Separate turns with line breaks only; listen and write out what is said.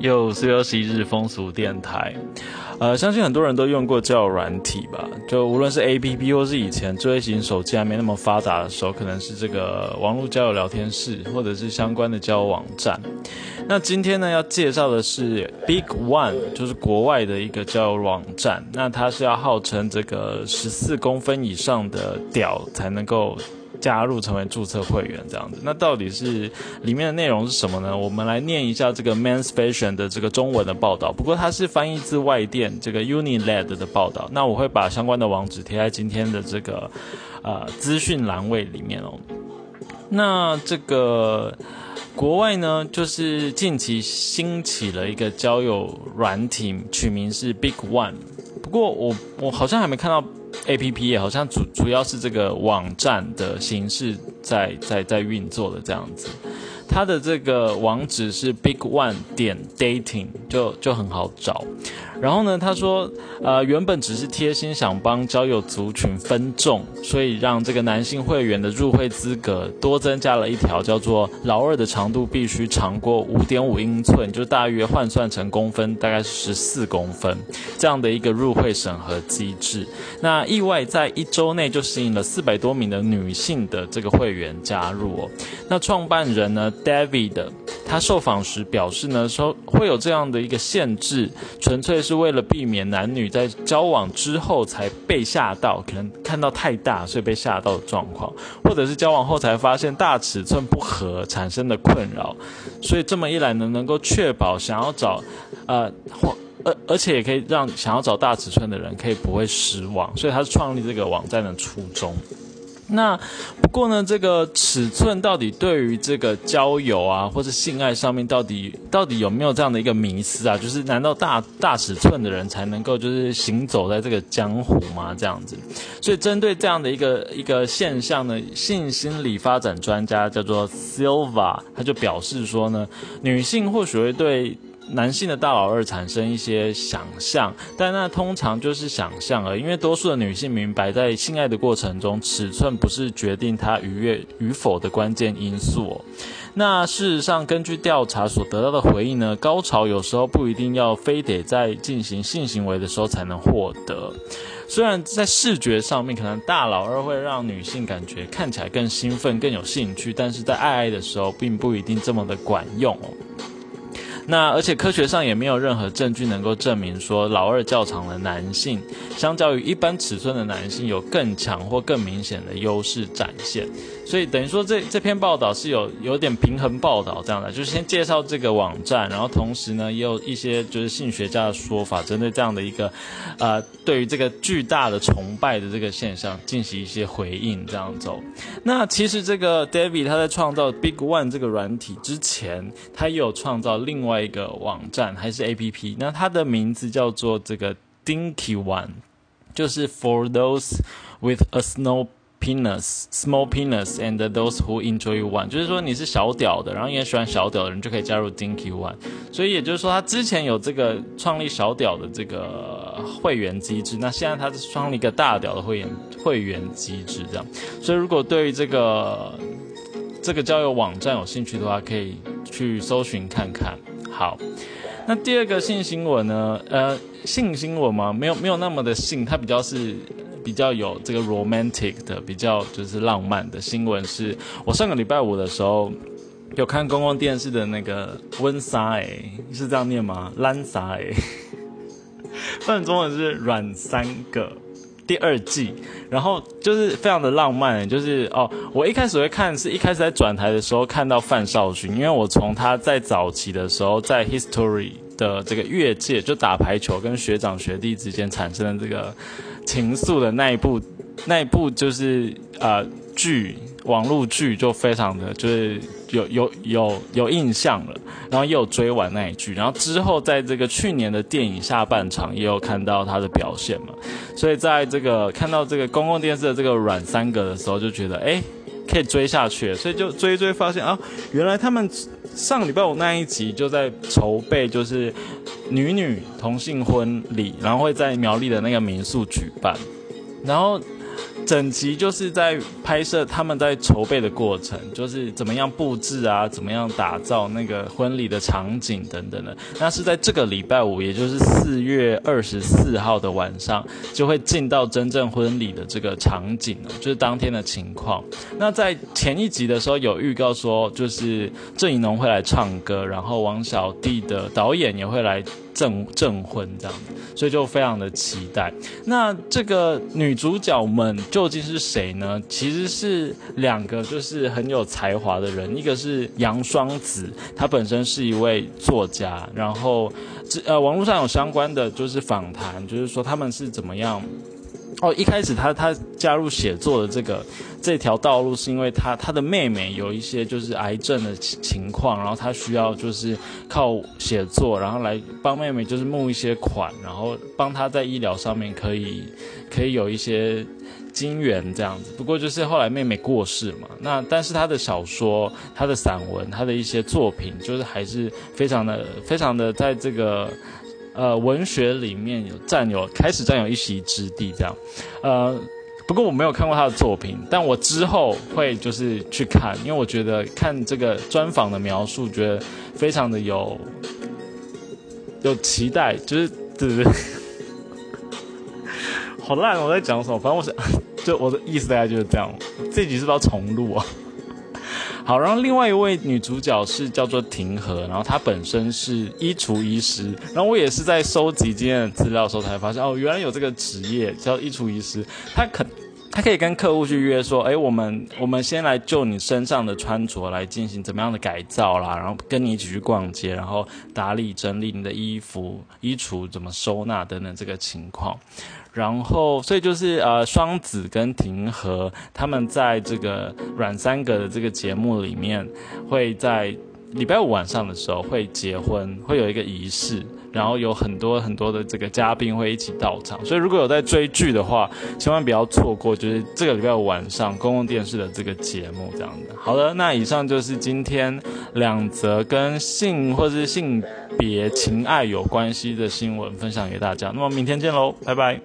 又是又是一日风俗电台，呃，相信很多人都用过交友软体吧？就无论是 A P P 或是以前智慧型手机还没那么发达的时候，可能是这个网络交友聊天室，或者是相关的交友网站。那今天呢，要介绍的是 Big One，就是国外的一个交友网站。那它是要号称这个十四公分以上的屌才能够。加入成为注册会员这样子，那到底是里面的内容是什么呢？我们来念一下这个 Men's Fashion 的这个中文的报道。不过它是翻译自外电这个 Unilad 的报道。那我会把相关的网址贴在今天的这个呃资讯栏位里面哦。那这个国外呢，就是近期兴起了一个交友软体，取名是 Big One。不过我我好像还没看到。A P P 也好像主主要是这个网站的形式在在在运作的这样子，它的这个网址是 Big One 点 Dating，就就很好找。然后呢，他说，呃，原本只是贴心想帮交友族群分众，所以让这个男性会员的入会资格多增加了一条，叫做老二的长度必须长过五点五英寸，就大约换算成公分，大概是十四公分这样的一个入会审核机制。那意外在一周内就吸引了四百多名的女性的这个会员加入哦。那创办人呢，David。他受访时表示呢，说会有这样的一个限制，纯粹是为了避免男女在交往之后才被吓到，可能看到太大所以被吓到的状况，或者是交往后才发现大尺寸不合产生的困扰，所以这么一来呢，能够确保想要找，呃，或而而且也可以让想要找大尺寸的人可以不会失望，所以他是创立这个网站的初衷。那不过呢，这个尺寸到底对于这个交友啊，或是性爱上面，到底到底有没有这样的一个迷思啊？就是难道大大尺寸的人才能够就是行走在这个江湖吗？这样子，所以针对这样的一个一个现象呢，性心理发展专家叫做 Silva，他就表示说呢，女性或许会对。男性的大老二产生一些想象，但那通常就是想象而，因为多数的女性明白，在性爱的过程中，尺寸不是决定她愉悦与否的关键因素。那事实上，根据调查所得到的回应呢，高潮有时候不一定要非得在进行性行为的时候才能获得。虽然在视觉上面，可能大老二会让女性感觉看起来更兴奋、更有兴趣，但是在爱爱的时候，并不一定这么的管用哦。那而且科学上也没有任何证据能够证明说老二较长的男性，相较于一般尺寸的男性有更强或更明显的优势展现。所以等于说这这篇报道是有有点平衡报道这样的，就是先介绍这个网站，然后同时呢也有一些就是性学家的说法，针对这样的一个，呃，对于这个巨大的崇拜的这个现象进行一些回应这样走。那其实这个 David 他在创造 Big One 这个软体之前，他也有创造另外。一个网站还是 A P P，那它的名字叫做这个 Dinky One，就是 For those with a small penis, small penis, and those who enjoy one，就是说你是小屌的，然后也喜欢小屌的人就可以加入 Dinky One。所以也就是说，他之前有这个创立小屌的这个会员机制，那现在他是创立一个大屌的会员会员机制，这样。所以如果对于这个这个交友网站有兴趣的话，可以去搜寻看看。好，那第二个性新闻呢？呃，性新闻吗？没有，没有那么的性，它比较是比较有这个 romantic 的，比较就是浪漫的新闻。是我上个礼拜五的时候有看公共电视的那个温莎，哎，是这样念吗？兰莎，哎，翻译中文是软三个。第二季，然后就是非常的浪漫，就是哦，我一开始会看，是一开始在转台的时候看到范少勋，因为我从他在早期的时候在 History 的这个越界，就打排球跟学长学弟之间产生的这个情愫的那一部，那一部就是呃剧。网络剧就非常的就是有有有有印象了，然后也有追完那一剧，然后之后在这个去年的电影下半场也有看到他的表现嘛，所以在这个看到这个公共电视的这个软三格的时候，就觉得哎可以追下去，所以就追追发现啊，原来他们上礼拜五那一集就在筹备就是女女同性婚礼，然后会在苗栗的那个民宿举办，然后。整集就是在拍摄他们在筹备的过程，就是怎么样布置啊，怎么样打造那个婚礼的场景等等的。那是在这个礼拜五，也就是四月二十四号的晚上，就会进到真正婚礼的这个场景，就是当天的情况。那在前一集的时候有预告说，就是郑怡农会来唱歌，然后王小弟的导演也会来。证证婚这样，所以就非常的期待。那这个女主角们究竟是谁呢？其实是两个，就是很有才华的人。一个是杨双子，她本身是一位作家，然后呃，网络上有相关的就是访谈，就是说他们是怎么样。哦，一开始他他加入写作的这个这条道路，是因为他他的妹妹有一些就是癌症的情况，然后他需要就是靠写作，然后来帮妹妹就是募一些款，然后帮他在医疗上面可以可以有一些金源这样子。不过就是后来妹妹过世嘛，那但是他的小说、他的散文、他的一些作品，就是还是非常的非常的在这个。呃，文学里面有占有开始占有一席之地，这样，呃，不过我没有看过他的作品，但我之后会就是去看，因为我觉得看这个专访的描述，觉得非常的有有期待，就是对对对，好烂，我在讲什么？反正我是 就我的意思大概就是这样，这集是不是要重录啊？好，然后另外一位女主角是叫做庭和，然后她本身是衣橱医师，然后我也是在收集今天的资料的时候才发现，哦，原来有这个职业叫衣橱医师，她可他可以跟客户去约说，哎，我们我们先来就你身上的穿着来进行怎么样的改造啦，然后跟你一起去逛街，然后打理整理你的衣服、衣橱怎么收纳等等这个情况。然后，所以就是呃，双子跟庭和他们在这个阮三格的这个节目里面，会在礼拜五晚上的时候会结婚，会有一个仪式，然后有很多很多的这个嘉宾会一起到场。所以如果有在追剧的话，千万不要错过，就是这个礼拜五晚上公共电视的这个节目这样的。好的，那以上就是今天两则跟性或是性别情爱有关系的新闻分享给大家。那么明天见喽，拜拜。